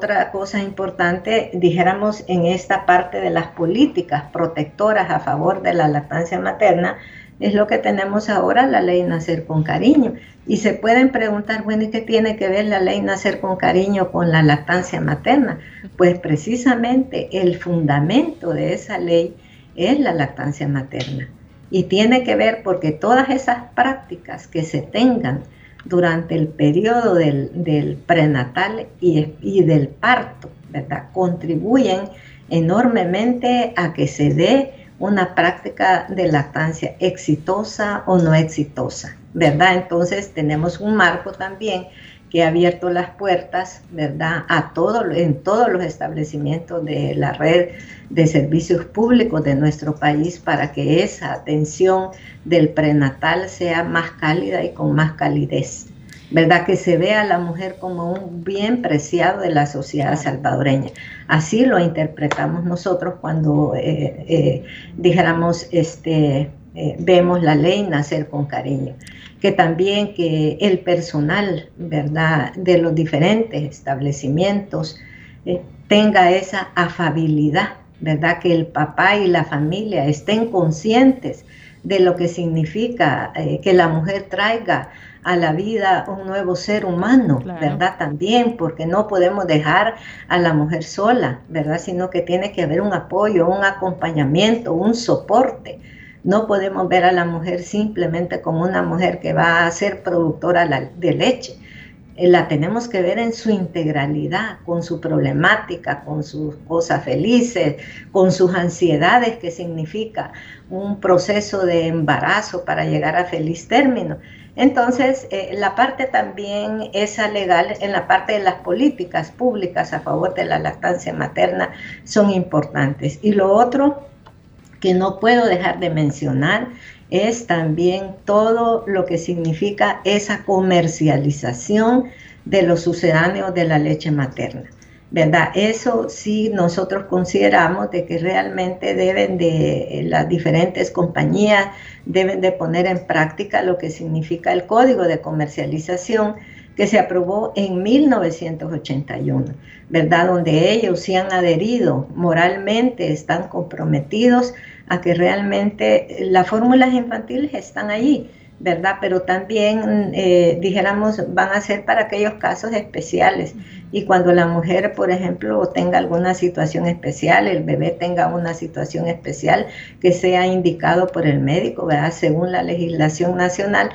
Otra cosa importante, dijéramos, en esta parte de las políticas protectoras a favor de la lactancia materna, es lo que tenemos ahora, la ley Nacer con Cariño. Y se pueden preguntar, bueno, ¿y qué tiene que ver la ley Nacer con Cariño con la lactancia materna? Pues precisamente el fundamento de esa ley es la lactancia materna. Y tiene que ver porque todas esas prácticas que se tengan, durante el periodo del, prenatal y, del parto, ¿verdad? Contribuyen enormemente a que se dé una práctica de lactancia exitosa o no exitosa, ¿verdad? Entonces tenemos un marco también que ha abierto las puertas, ¿verdad?, a todo, en todos los establecimientos de la red de servicios públicos de nuestro país para que esa atención del prenatal sea más cálida y con más calidez. ¿verdad? Que se vea a la mujer como un bien preciado de la sociedad salvadoreña. Así lo interpretamos nosotros cuando eh, eh, dijéramos, este, eh, vemos la ley nacer con cariño que también que el personal, ¿verdad?, de los diferentes establecimientos eh, tenga esa afabilidad, ¿verdad?, que el papá y la familia estén conscientes de lo que significa eh, que la mujer traiga a la vida un nuevo ser humano, ¿verdad? También, porque no podemos dejar a la mujer sola, ¿verdad? Sino que tiene que haber un apoyo, un acompañamiento, un soporte no podemos ver a la mujer simplemente como una mujer que va a ser productora de leche. Eh, la tenemos que ver en su integralidad, con su problemática, con sus cosas felices, con sus ansiedades, que significa un proceso de embarazo para llegar a feliz término. Entonces, eh, la parte también esa legal, en la parte de las políticas públicas a favor de la lactancia materna, son importantes. Y lo otro que no puedo dejar de mencionar es también todo lo que significa esa comercialización de los sucedáneos de la leche materna. ¿Verdad? Eso sí nosotros consideramos de que realmente deben de, las diferentes compañías deben de poner en práctica lo que significa el código de comercialización que se aprobó en 1981, ¿verdad? Donde ellos sí han adherido moralmente, están comprometidos a que realmente las fórmulas infantiles están allí, ¿verdad? Pero también, eh, dijéramos, van a ser para aquellos casos especiales. Y cuando la mujer, por ejemplo, tenga alguna situación especial, el bebé tenga una situación especial que sea indicado por el médico, ¿verdad? Según la legislación nacional,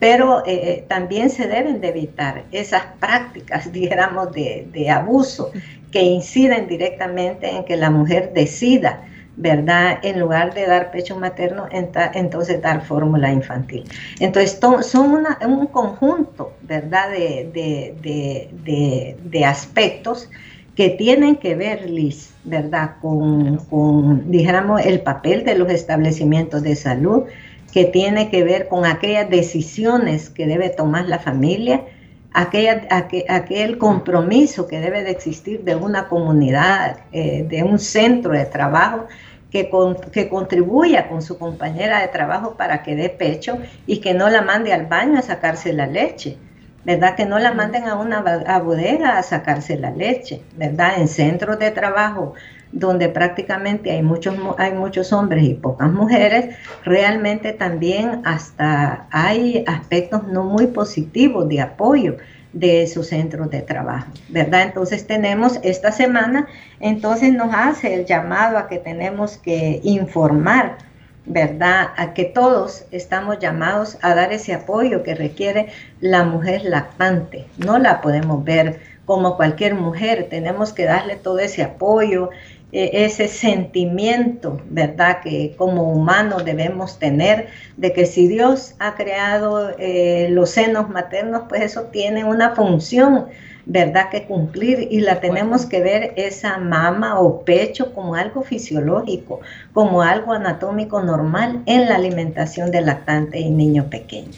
pero eh, eh, también se deben de evitar esas prácticas, dijéramos, de, de, abuso que inciden directamente en que la mujer decida, ¿verdad? En lugar de dar pecho materno, entonces dar fórmula infantil. Entonces, son un conjunto, ¿verdad?, de, de, de, aspectos que tienen que ver, Liz, ¿verdad?, con, con, dijéramos, el papel de los establecimientos de salud, que tiene que ver con aquellas decisiones que debe tomar la familia, aquella, aquel, compromiso que debe de existir de una comunidad, eh, de un centro de trabajo que, que contribuya con su compañera de trabajo para que dé pecho y que no la mande al baño a sacarse la leche. ¿verdad? Que no la manden a una bodega a sacarse la leche, ¿verdad? En centros de trabajo donde prácticamente hay muchos, hay muchos hombres y pocas mujeres, realmente también hasta hay aspectos no muy positivos de apoyo de esos centros de trabajo, ¿verdad? Entonces tenemos esta semana, entonces nos hace el llamado a que tenemos que informar, ¿verdad? A que todos estamos llamados a dar ese apoyo que requiere la mujer lactante. No la podemos ver como cualquier mujer, tenemos que darle todo ese apoyo, ese sentimiento, ¿verdad? Que como humanos debemos tener de que si Dios ha creado eh, los senos maternos, pues eso tiene una función, ¿verdad? Que cumplir y la tenemos que ver esa mama o pecho como algo fisiológico, como algo anatómico normal en la alimentación del lactante y niño pequeño.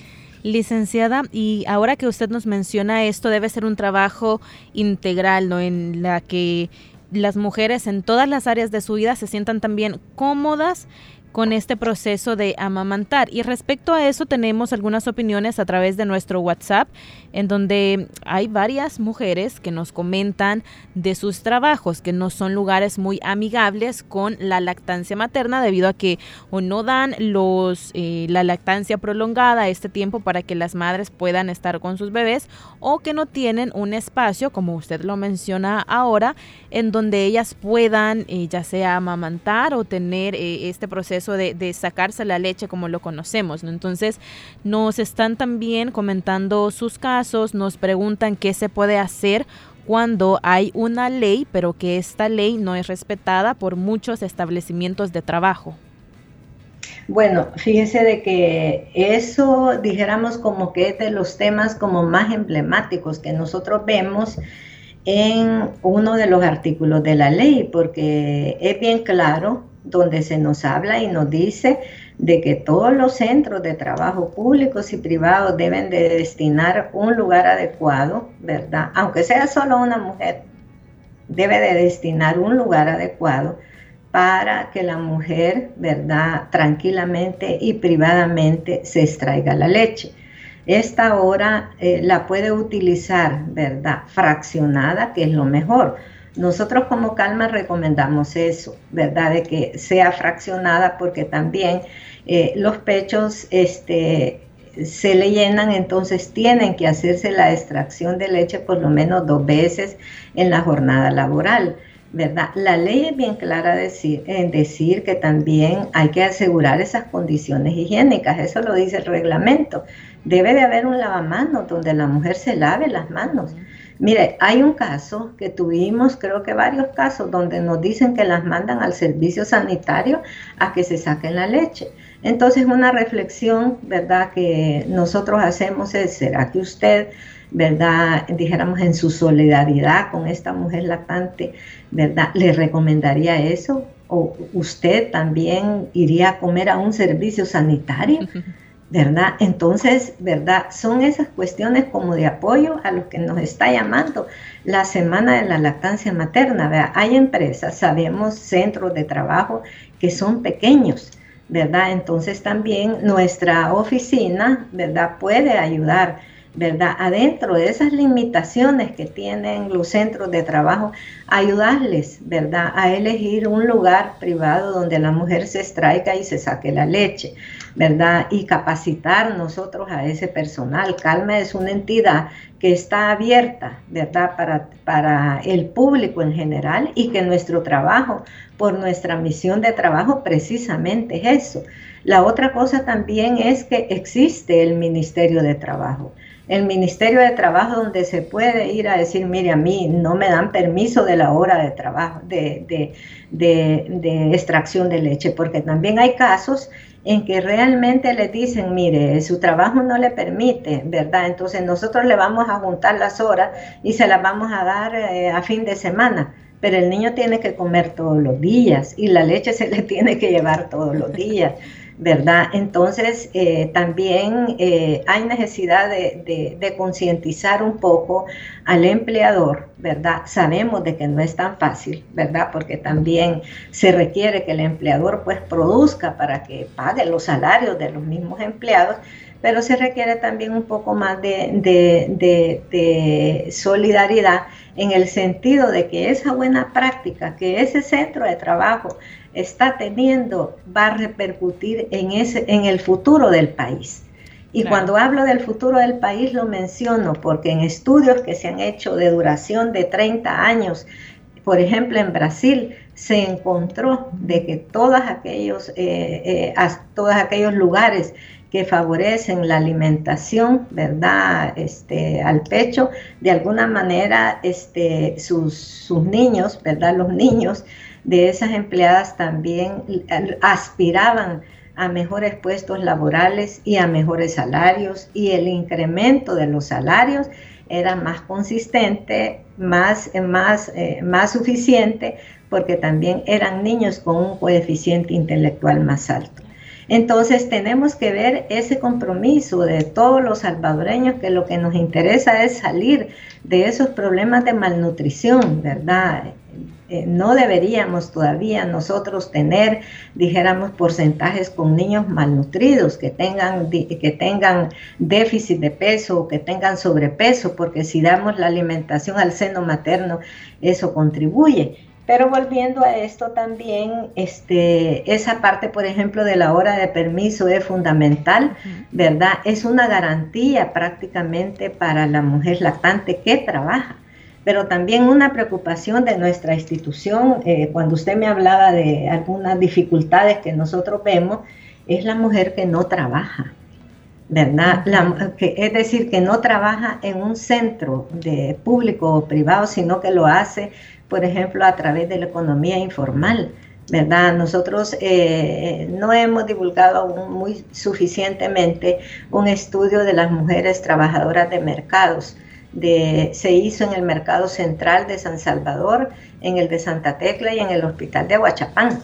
Licenciada, y ahora que usted nos menciona esto, debe ser un trabajo integral, ¿no? En la que las mujeres en todas las áreas de su vida se sientan también cómodas con este proceso de amamantar. Y respecto a eso tenemos algunas opiniones a través de nuestro WhatsApp, en donde hay varias mujeres que nos comentan de sus trabajos, que no son lugares muy amigables con la lactancia materna, debido a que o no dan los eh, la lactancia prolongada este tiempo para que las madres puedan estar con sus bebés, o que no tienen un espacio, como usted lo menciona ahora, en donde ellas puedan eh, ya sea amamantar o tener eh, este proceso de, sacarse la leche como lo conocemos. ¿no? Entonces nos están también comentando sus casos, nos preguntan qué se puede hacer cuando hay una ley, pero que esta ley no es respetada por muchos establecimientos de trabajo. Bueno, fíjese de que eso dijéramos como que es de los temas como más emblemáticos que nosotros vemos en uno de los artículos de la ley, porque es bien claro donde se nos habla y nos dice de que todos los centros de trabajo públicos y privados deben de destinar un lugar adecuado, ¿verdad? Aunque sea solo una mujer, debe de destinar un lugar adecuado para que la mujer, ¿verdad? Tranquilamente y privadamente se extraiga la leche. Esta hora eh, la puede utilizar, ¿verdad? Fraccionada, que es lo mejor nosotros como Calma recomendamos eso, ¿verdad? De que sea fraccionada porque también eh, los pechos este, se le llenan, entonces tienen que hacerse la extracción de leche por lo menos dos veces en la jornada laboral. ¿verdad? La ley es bien clara decir, en decir que también hay que asegurar esas condiciones higiénicas, eso lo dice el reglamento. Debe de haber un lavamanos donde la mujer se lave las manos. Mire, hay un caso que tuvimos, creo que varios casos, donde nos dicen que las mandan al servicio sanitario a que se saquen la leche. Entonces, una reflexión, ¿verdad?, que nosotros hacemos es, ¿será que usted, ¿verdad?, dijéramos en su solidaridad con esta mujer lactante, ¿verdad?, le recomendaría eso? ¿O usted también iría a comer a un servicio sanitario? ¿verdad? Entonces, ¿verdad? Son esas cuestiones como de apoyo a lo que nos está llamando la Semana de la Lactancia Materna. Hay empresas, sabemos, centros de trabajo que son pequeños, ¿verdad? Entonces también nuestra oficina, ¿verdad? Puede ayudar, ¿verdad? Adentro de esas limitaciones que tienen los centros de trabajo, ayudarles, ¿verdad? A elegir un lugar privado donde la mujer se extraiga y se saque la leche. ¿Verdad? Y capacitar nosotros a ese personal. Calma es una entidad que está abierta, ¿verdad? Para, para el público en general y que nuestro trabajo, por nuestra misión de trabajo, precisamente es eso. La otra cosa también es que existe el Ministerio de Trabajo. El Ministerio de Trabajo donde se puede ir a decir, mire, a mí no me dan permiso de la hora de trabajo, de, de, de, extracción de leche, porque también hay casos en que realmente le dicen, mire, su trabajo no le permite, ¿verdad? Entonces nosotros le vamos a juntar las horas y se las vamos a dar eh, a fin de semana, pero el niño tiene que comer todos los días y la leche se le tiene que llevar todos los días. ¿Verdad? Entonces, eh, también eh, hay necesidad de, concientizar un poco al empleador, ¿verdad? Sabemos de que no es tan fácil, ¿verdad? Porque también se requiere que el empleador pues produzca para que pague los salarios de los mismos empleados, pero se requiere también un poco más de, de solidaridad en el sentido de que esa buena práctica, que ese centro de trabajo está teniendo va a repercutir en, ese, en el futuro del país. Y cuando hablo del futuro del país lo menciono porque en estudios que se han hecho de duración de 30 años, por ejemplo en Brasil, se encontró de que todos aquellos, eh, eh, todos aquellos lugares que favorecen la alimentación, ¿verdad? Este, al pecho, de alguna manera este, sus, sus niños, ¿verdad? Los niños de esas empleadas también aspiraban a mejores puestos laborales y a mejores salarios y el incremento de los salarios era más consistente, más, más, eh, más suficiente, porque también eran niños con un coeficiente intelectual más alto. Entonces tenemos que ver ese compromiso de todos los salvadoreños que lo que nos interesa es salir de esos problemas de malnutrición, ¿verdad? Eh, no deberíamos todavía nosotros tener, dijéramos, porcentajes con niños malnutridos, que tengan, que tengan déficit de peso o que tengan sobrepeso, porque si damos la alimentación al seno materno, eso contribuye. Pero volviendo a esto también, este, esa parte, por ejemplo, de la hora de permiso es fundamental, ¿verdad? Es una garantía prácticamente para la mujer lactante que trabaja. Pero también una preocupación de nuestra institución, eh, cuando usted me hablaba de algunas dificultades que nosotros vemos, es la mujer que no trabaja, ¿verdad? que, es decir, que no trabaja en un centro de público o privado, sino que lo hace, por ejemplo, a través de la economía informal. ¿verdad? Nosotros eh, no hemos divulgado muy suficientemente un estudio de las mujeres trabajadoras de mercados se hizo en el Mercado Central de San Salvador, en el de Santa Tecla y en el Hospital de Aguachapán.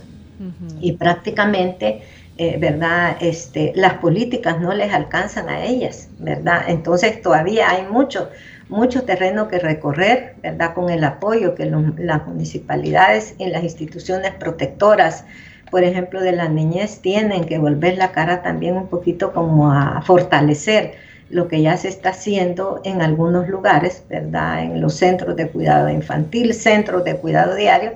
Y prácticamente, eh, ¿verdad? Este, las políticas no les alcanzan a ellas, ¿verdad? Entonces todavía hay mucho, mucho terreno que recorrer, ¿verdad? Con el apoyo que las municipalidades y las instituciones protectoras, por ejemplo, de la niñez, tienen que volver la cara también un poquito como a fortalecer lo que ya se está haciendo en algunos lugares, ¿verdad? En los centros de cuidado infantil, centros de cuidado diario,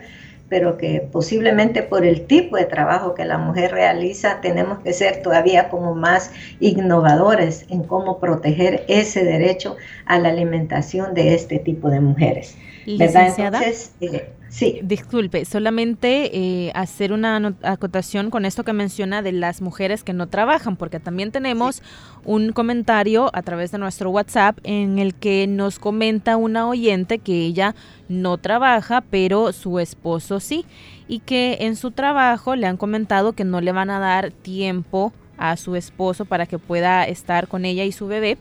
pero que posiblemente por el tipo de trabajo que la mujer realiza, tenemos que ser todavía como más innovadores en cómo proteger ese derecho a la alimentación de este tipo de mujeres. ¿verdad? Entonces, eh, Sí. Disculpe, solamente eh, hacer una acotación con esto que menciona de las mujeres que no trabajan, porque también tenemos un comentario a través de nuestro WhatsApp en el que nos comenta una oyente que ella no trabaja, pero su esposo sí, y que en su trabajo le han comentado que no le van a dar tiempo a su esposo para que pueda estar con ella y su bebé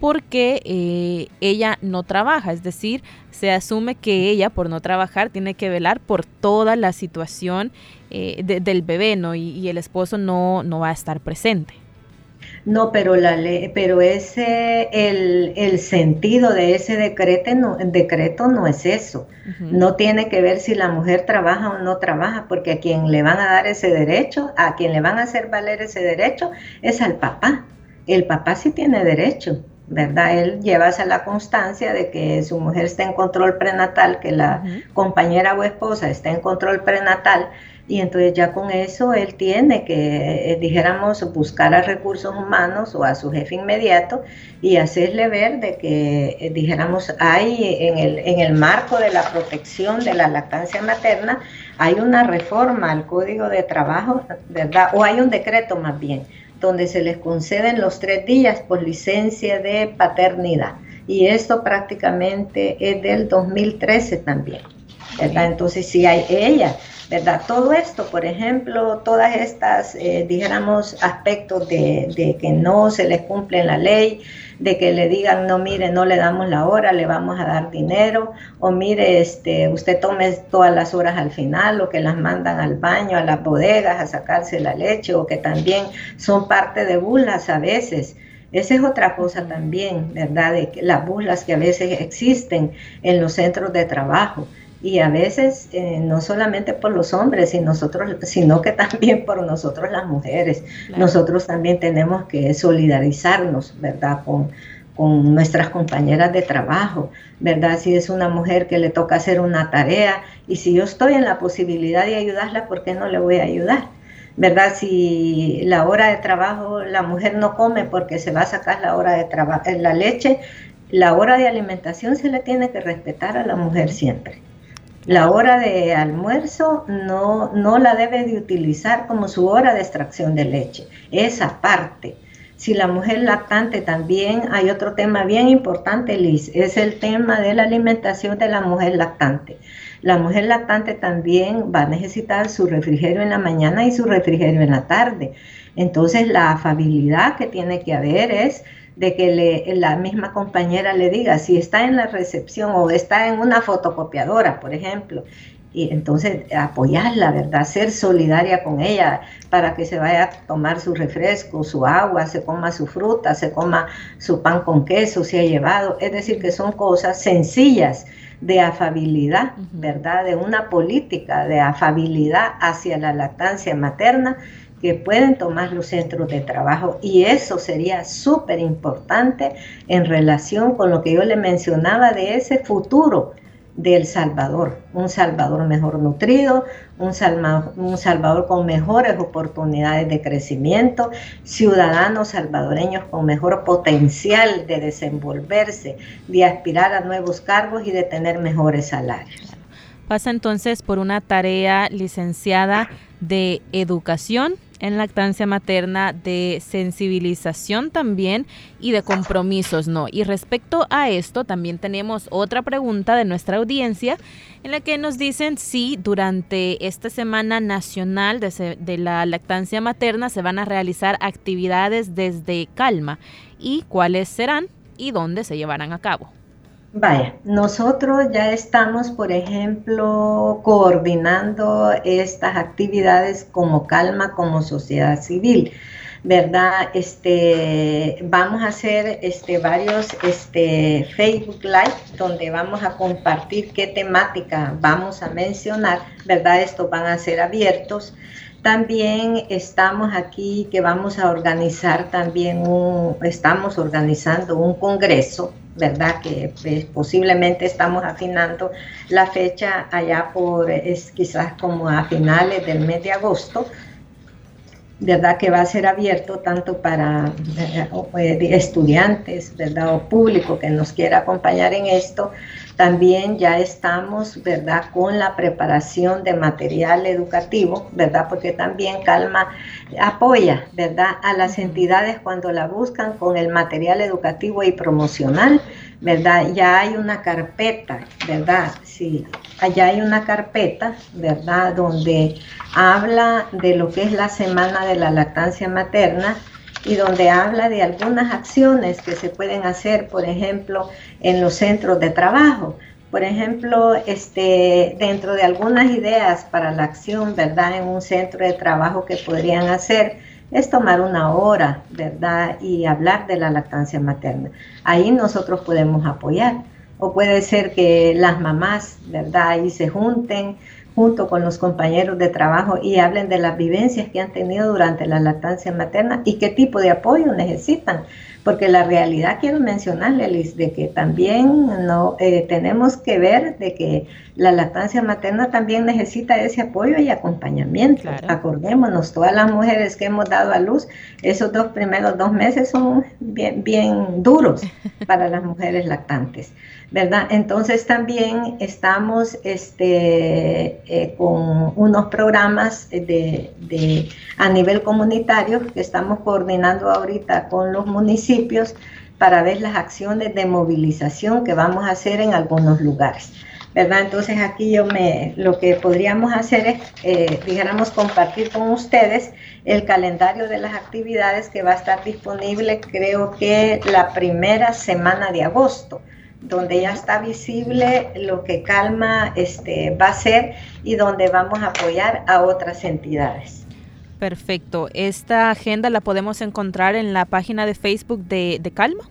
porque eh, ella no trabaja, es decir, se asume que ella por no trabajar tiene que velar por toda la situación eh, del bebé, ¿no? Y, el esposo no, no va a estar presente. No, pero la ley, pero ese el, sentido de ese decreto no, decreto no es eso. No tiene que ver si la mujer trabaja o no trabaja, porque a quien le van a dar ese derecho, a quien le van a hacer valer ese derecho, es al papá. El papá sí tiene derecho. ¿Verdad? Él lleva esa la constancia de que su mujer está en control prenatal, que la compañera o esposa está en control prenatal, y entonces ya con eso él tiene que, eh, dijéramos, buscar a recursos humanos o a su jefe inmediato y hacerle ver de que, eh, dijéramos, hay en el, en el marco de la protección de la lactancia materna, hay una reforma al Código de Trabajo, ¿verdad? O hay un decreto más bien donde se les conceden los tres días por licencia de paternidad. Y esto prácticamente es del 2013 también, ¿verdad? Entonces, si hay ella, ¿verdad? Todo esto, por ejemplo, todas estas, eh, dijéramos, aspectos de, de que no se les cumple la ley, de que le digan, no, mire, no le damos la hora, le vamos a dar dinero, o mire, este, usted tome todas las horas al final, o que las mandan al baño, a las bodegas, a sacarse la leche, o que también son parte de burlas a veces. Esa es otra cosa también, ¿verdad? De que las burlas que a veces existen en los centros de trabajo y a veces eh, no solamente por los hombres, sino, nosotros, sino que también por nosotros las mujeres. Nosotros también tenemos que solidarizarnos, ¿verdad? Con, con nuestras compañeras de trabajo, ¿verdad? Si es una mujer que le toca hacer una tarea y si yo estoy en la posibilidad de ayudarla, ¿por qué no le voy a ayudar? ¿Verdad? Si la hora de trabajo la mujer no come porque se va a sacar la hora de trabajo, la leche, la hora de alimentación se le tiene que respetar a la mujer siempre. La hora de almuerzo no, no la debe de utilizar como su hora de extracción de leche. Esa parte. Si la mujer lactante también, hay otro tema bien importante, Liz, es el tema de la alimentación de la mujer lactante. La mujer lactante también va a necesitar su refrigerio en la mañana y su refrigerio en la tarde. Entonces la afabilidad que tiene que haber es de que la misma compañera le diga si está en la recepción o está en una fotocopiadora, por ejemplo, y entonces apoyarla, ¿verdad? Ser solidaria con ella para que se vaya a tomar su refresco, su agua, se coma su fruta, se coma su pan con queso, se ha llevado. Es decir, que son cosas sencillas de afabilidad, ¿verdad? De una política de afabilidad hacia la lactancia materna que pueden tomar los centros de trabajo y eso sería súper importante en relación con lo que yo le mencionaba de ese futuro del Salvador, un Salvador mejor nutrido, un Salvador, un Salvador con mejores oportunidades de crecimiento, ciudadanos salvadoreños con mejor potencial de desenvolverse, de aspirar a nuevos cargos y de tener mejores salarios. Pasa entonces por una tarea licenciada de educación en lactancia materna, de sensibilización también y de compromisos, ¿no? Y respecto a esto, también tenemos otra pregunta de nuestra audiencia en la que nos dicen si durante esta Semana Nacional de, de la Lactancia Materna se van a realizar actividades desde Calma y cuáles serán y dónde se llevarán a cabo. Vaya, nosotros ya estamos, por ejemplo, coordinando estas actividades como Calma, como sociedad civil, ¿verdad? Este, vamos a hacer este, varios este, Facebook Live donde vamos a compartir qué temática vamos a mencionar, ¿verdad? Estos van a ser abiertos. También estamos aquí que vamos a organizar también un, estamos organizando un congreso ¿verdad? Que pues, posiblemente estamos afinando la fecha allá por, es quizás como a finales del mes de agosto, ¿verdad? Que va a ser abierto tanto para eh, eh, estudiantes, ¿verdad? O público que nos quiera acompañar en esto. También ya estamos, ¿verdad? Con la preparación de material educativo, ¿verdad? Porque también Calma apoya, ¿verdad? A las entidades cuando la buscan con el material educativo y promocional, ¿verdad? Ya hay una carpeta, ¿verdad? Sí, allá hay una carpeta, ¿verdad? Donde habla de lo que es la semana de la lactancia materna y donde habla de algunas acciones que se pueden hacer, por ejemplo, en los centros de trabajo. Por ejemplo, este, dentro de algunas ideas para la acción, ¿verdad? En un centro de trabajo que podrían hacer es tomar una hora, ¿verdad? Y hablar de la lactancia materna. Ahí nosotros podemos apoyar. O puede ser que las mamás, ¿verdad? Ahí se junten junto con los compañeros de trabajo y hablen de las vivencias que han tenido durante la lactancia materna y qué tipo de apoyo necesitan. Porque la realidad, quiero mencionarle, Liz, de que también no eh, tenemos que ver de que la lactancia materna también necesita ese apoyo y acompañamiento. Acordémonos, todas las mujeres que hemos dado a luz, esos dos primeros dos meses son bien, bien duros para las mujeres lactantes. ¿verdad? Entonces también estamos este, eh, con unos programas de, a nivel comunitario que estamos coordinando ahorita con los municipios para ver las acciones de movilización que vamos a hacer en algunos lugares. ¿verdad? Entonces aquí yo me, lo que podríamos hacer es, eh, dijéramos, compartir con ustedes el calendario de las actividades que va a estar disponible creo que la primera semana de agosto donde ya está visible lo que Calma este, va a ser y donde vamos a apoyar a otras entidades. Perfecto. ¿Esta agenda la podemos encontrar en la página de Facebook de, de Calma?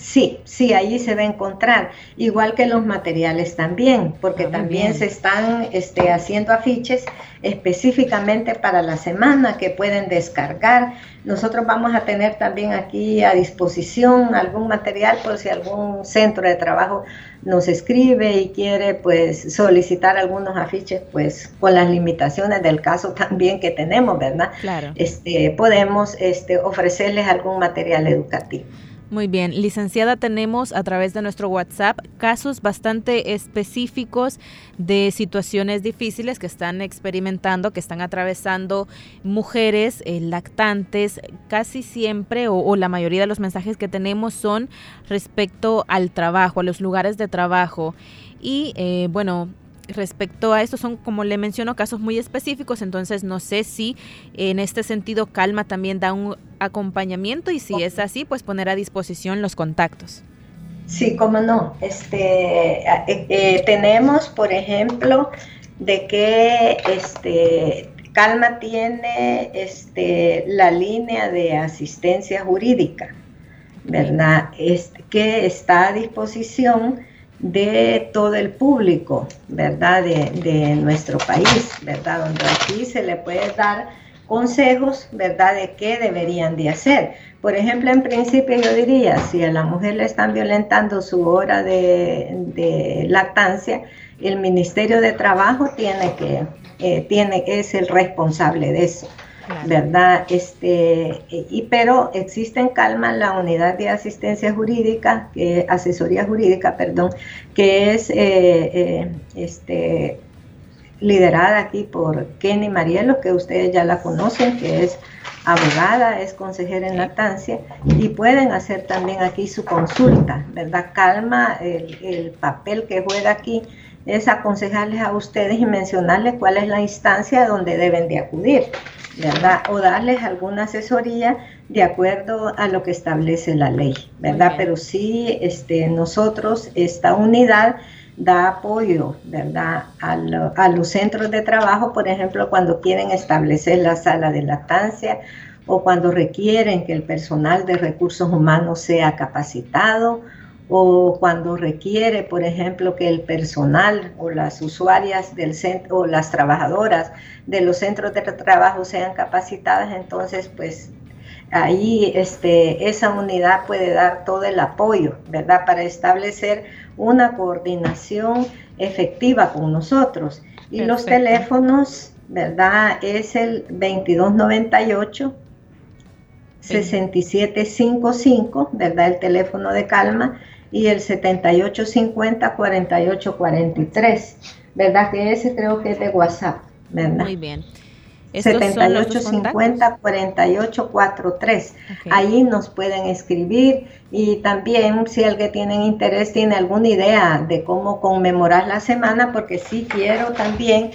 Sí, sí, ahí se va a encontrar, igual que los materiales también, porque ah, también se están este, haciendo afiches específicamente para la semana que pueden descargar. Nosotros vamos a tener también aquí a disposición algún material por si algún centro de trabajo nos escribe y quiere pues solicitar algunos afiches pues con las limitaciones del caso también que tenemos, ¿verdad? Claro. Este, podemos este, ofrecerles algún material educativo. Muy bien, licenciada, tenemos a través de nuestro WhatsApp casos bastante específicos de situaciones difíciles que están experimentando, que están atravesando mujeres eh, lactantes. Casi siempre o, o, la mayoría de los mensajes que tenemos son respecto al trabajo, a los lugares de trabajo. Y eh, bueno, respecto a esto son, como le menciono, casos muy específicos, entonces no sé si en este sentido Calma también da un acompañamiento y si es así, pues poner a disposición los contactos. Sí, cómo no. Este, eh, eh, tenemos, por ejemplo, de que este, Calma tiene este, la línea de asistencia jurídica, ¿verdad? Este, que está a disposición de todo el público, ¿verdad? De, de, nuestro país, ¿verdad? Donde aquí se le puede dar consejos, ¿verdad? De qué deberían de hacer. Por ejemplo, en principio yo diría, si a la mujer le están violentando su hora de, de lactancia, el Ministerio de Trabajo tiene que, eh, tiene, es el responsable de eso. ¿Verdad? Este, y, pero existe en Calma la unidad de asistencia jurídica, que, asesoría jurídica, perdón, que es eh, eh, este, liderada aquí por Kenny Marielo, que ustedes ya la conocen, que es abogada, es consejera en lactancia, y pueden hacer también aquí su consulta, ¿verdad? Calma, el, el papel que juega aquí es aconsejarles a ustedes y mencionarles cuál es la instancia donde deben de acudir. ¿Verdad? O darles alguna asesoría de acuerdo a lo que establece la ley, ¿verdad? Pero sí, este, nosotros, esta unidad da apoyo, ¿verdad? A, a, los centros de trabajo, por ejemplo, cuando quieren establecer la sala de lactancia o cuando requieren que el personal de recursos humanos sea capacitado o cuando requiere, por ejemplo, que el personal o las usuarias del centro o las trabajadoras de los centros de trabajo sean capacitadas, entonces pues ahí este, esa unidad puede dar todo el apoyo, ¿verdad? Para establecer una coordinación efectiva con nosotros. Y los teléfonos, ¿verdad? Es el 2298 6755, ¿verdad? El teléfono de calma y el 7850-4843, ¿verdad? Que ese creo que es de WhatsApp, ¿verdad? Muy bien. 7850-4843. Ahí nos pueden escribir y también si alguien tiene interés, tiene alguna idea de cómo conmemorar la semana, porque sí quiero también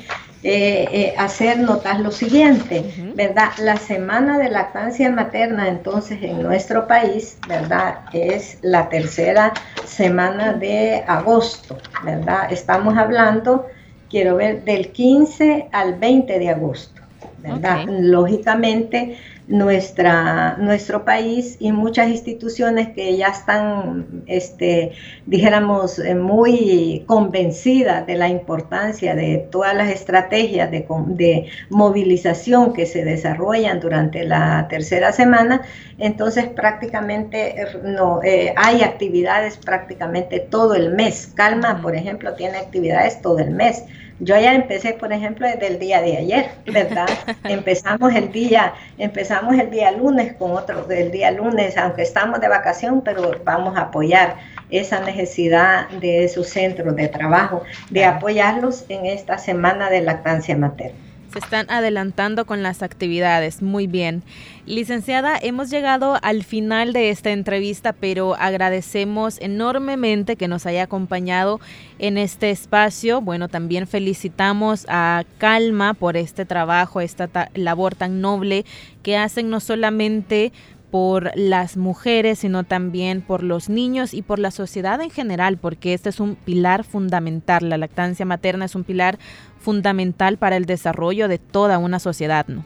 eh, eh, hacer notar lo siguiente, ¿verdad? La semana de lactancia materna entonces en nuestro país, ¿verdad? Es la tercera semana de agosto, ¿verdad? Estamos hablando, quiero ver, del 15 al 20 de agosto, ¿verdad? Lógicamente nuestra, nuestro país y muchas instituciones que ya están, este, dijéramos, eh, muy convencidas de la importancia de todas las estrategias de, de movilización que se desarrollan durante la tercera semana, entonces prácticamente eh, no, eh, hay actividades prácticamente todo el mes. Calma, por ejemplo, tiene actividades todo el mes yo ya empecé, por ejemplo, desde el día de ayer, ¿verdad? empezamos el día, empezamos el día lunes con otro, el día lunes, aunque estamos de vacación, pero vamos a apoyar esa necesidad de sus centros de trabajo, de apoyarlos en esta semana de lactancia materna se están adelantando con las actividades. Muy bien. Licenciada, hemos llegado al final de esta entrevista, pero agradecemos enormemente que nos haya acompañado en este espacio. Bueno, también felicitamos a Calma por este trabajo, esta labor tan noble que hacen no solamente por las mujeres, sino también por los niños y por la sociedad en general, porque este es un pilar fundamental. La lactancia materna es un pilar fundamental para el desarrollo de toda una sociedad, ¿no?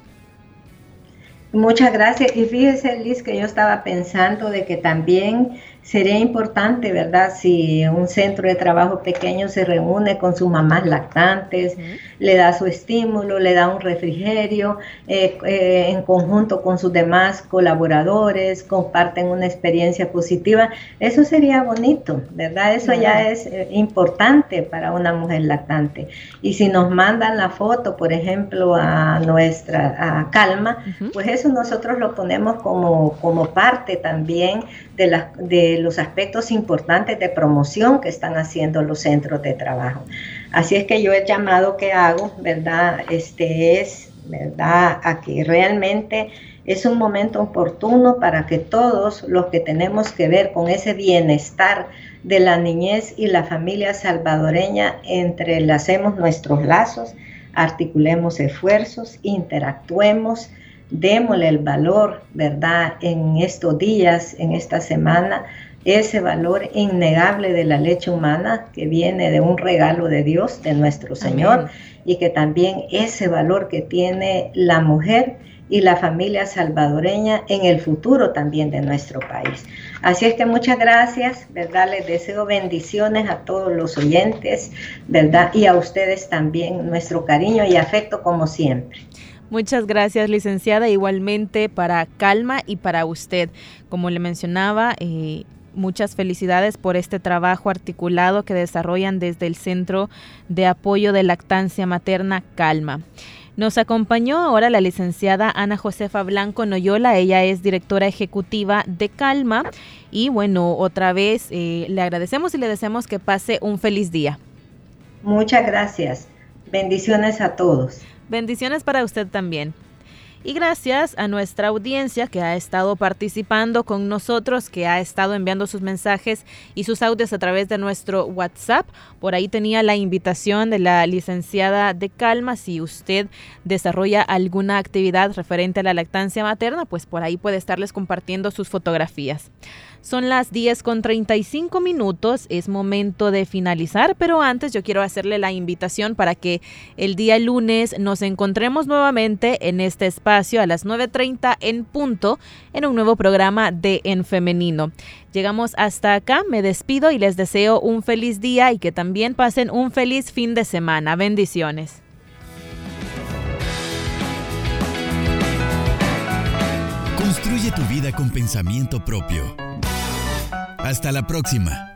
Muchas gracias. Y fíjese, Liz, que yo estaba pensando de que también sería importante, ¿verdad? Si un centro de trabajo pequeño se reúne con sus mamás lactantes, le da su estímulo, le da un refrigerio, eh, eh, en conjunto con sus demás colaboradores, comparten una experiencia positiva, eso sería bonito, ¿verdad? Eso ya es eh, importante para una mujer lactante. Y si nos mandan la foto, por ejemplo, a nuestra a Calma, pues eso nosotros lo ponemos como, como parte también de, la, de los aspectos importantes de promoción que están haciendo los centros de trabajo. Así es que yo el llamado que hago, ¿verdad? Este es, ¿verdad? A que realmente es un momento oportuno para que todos los que tenemos que ver con ese bienestar de la niñez y la familia salvadoreña, entrelacemos nuestros lazos, articulemos esfuerzos, interactuemos, démosle el valor, ¿verdad?, en estos días, en esta semana, ese valor innegable de la leche humana que viene de un regalo de Dios, de nuestro Señor, y que también ese valor que tiene la mujer y la familia salvadoreña en el futuro también de nuestro país. Así es que muchas gracias, ¿verdad? Les deseo bendiciones a todos los oyentes, ¿verdad? Y a ustedes también nuestro cariño y afecto como siempre. Muchas gracias, licenciada. Igualmente para Calma y para usted. Como le mencionaba, eh, muchas felicidades por este trabajo articulado que desarrollan desde el Centro de Apoyo de Lactancia Materna Calma. Nos acompañó ahora la licenciada Ana Josefa Blanco Noyola, ella es directora ejecutiva de Calma y bueno, otra vez eh, le agradecemos y le deseamos que pase un feliz día. Muchas gracias. Bendiciones a todos. Bendiciones para usted también. Y gracias a nuestra audiencia que ha estado participando con nosotros, que ha estado enviando sus mensajes y sus audios a través de nuestro WhatsApp. Por ahí tenía la invitación de la licenciada de Calma. Si usted desarrolla alguna actividad referente a la lactancia materna, pues por ahí puede estarles compartiendo sus fotografías. Son las 10 con 35 minutos, es momento de finalizar, pero antes yo quiero hacerle la invitación para que el día lunes nos encontremos nuevamente en este espacio a las 9.30 en punto en un nuevo programa de En Femenino. Llegamos hasta acá, me despido y les deseo un feliz día y que también pasen un feliz fin de semana. Bendiciones. Construye tu vida con pensamiento propio. Hasta la próxima.